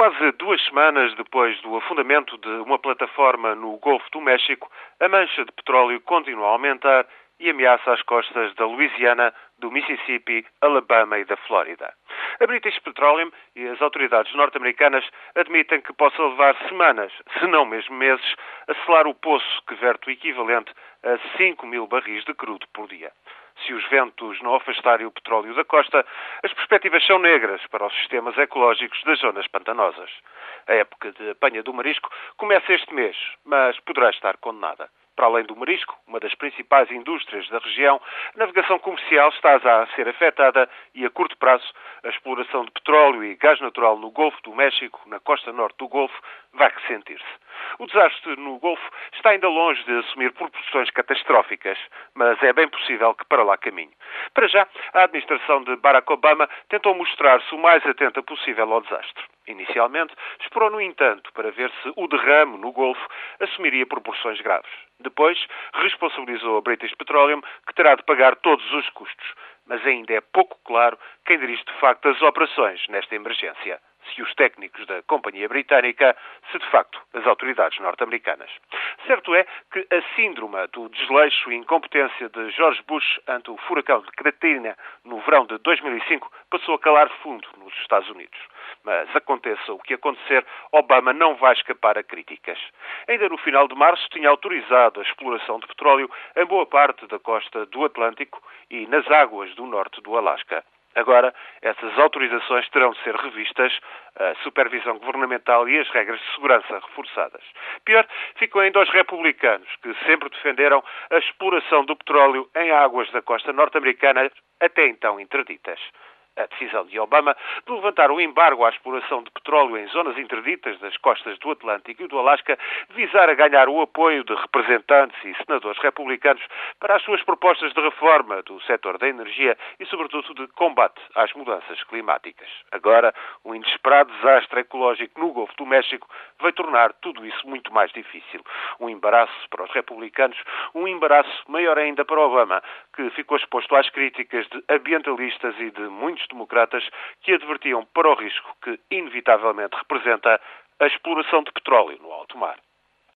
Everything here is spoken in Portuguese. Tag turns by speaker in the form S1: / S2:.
S1: Quase duas semanas depois do afundamento de uma plataforma no Golfo do México, a mancha de petróleo continua a aumentar e ameaça as costas da Louisiana, do Mississippi, Alabama e da Flórida. A British Petroleum e as autoridades norte-americanas admitem que possa levar semanas, se não mesmo meses, a selar o poço que verte o equivalente a 5 mil barris de crudo por dia. Se os ventos não afastarem o petróleo da costa, as perspectivas são negras para os sistemas ecológicos das zonas pantanosas. A época de apanha do marisco começa este mês, mas poderá estar condenada. Para além do marisco, uma das principais indústrias da região, a navegação comercial está a ser afetada e, a curto prazo, a exploração de petróleo e gás natural no Golfo do México, na costa norte do Golfo, vai ressentir-se. O desastre no Golfo está ainda longe de assumir proporções catastróficas, mas é bem possível que para lá caminhe. Para já, a administração de Barack Obama tentou mostrar-se o mais atenta possível ao desastre. Inicialmente, esperou, no entanto, para ver se o derrame no Golfo assumiria proporções graves. Depois, responsabilizou a British Petroleum, que terá de pagar todos os custos. Mas ainda é pouco claro quem dirige de facto as operações nesta emergência se os técnicos da companhia britânica, se de facto as autoridades norte-americanas. Certo é que a síndrome do desleixo e incompetência de George Bush ante o furacão de Katrina no verão de 2005 passou a calar fundo nos Estados Unidos. Mas aconteça o que acontecer, Obama não vai escapar a críticas. Ainda no final de março tinha autorizado a exploração de petróleo em boa parte da costa do Atlântico e nas águas do norte do Alasca. Agora, essas autorizações terão de ser revistas, a supervisão governamental e as regras de segurança reforçadas. Pior, ficam ainda os republicanos, que sempre defenderam a exploração do petróleo em águas da costa norte-americana, até então interditas a decisão de Obama de levantar o embargo à exploração de petróleo em zonas interditas das costas do Atlântico e do Alasca visar a ganhar o apoio de representantes e senadores republicanos para as suas propostas de reforma do setor da energia e, sobretudo, de combate às mudanças climáticas. Agora, um inesperado desastre ecológico no Golfo do México vai tornar tudo isso muito mais difícil. Um embaraço para os republicanos, um embaraço maior ainda para Obama, que ficou exposto às críticas de ambientalistas e de muitos democratas que advertiam para o risco que, inevitavelmente, representa a exploração de petróleo no alto mar.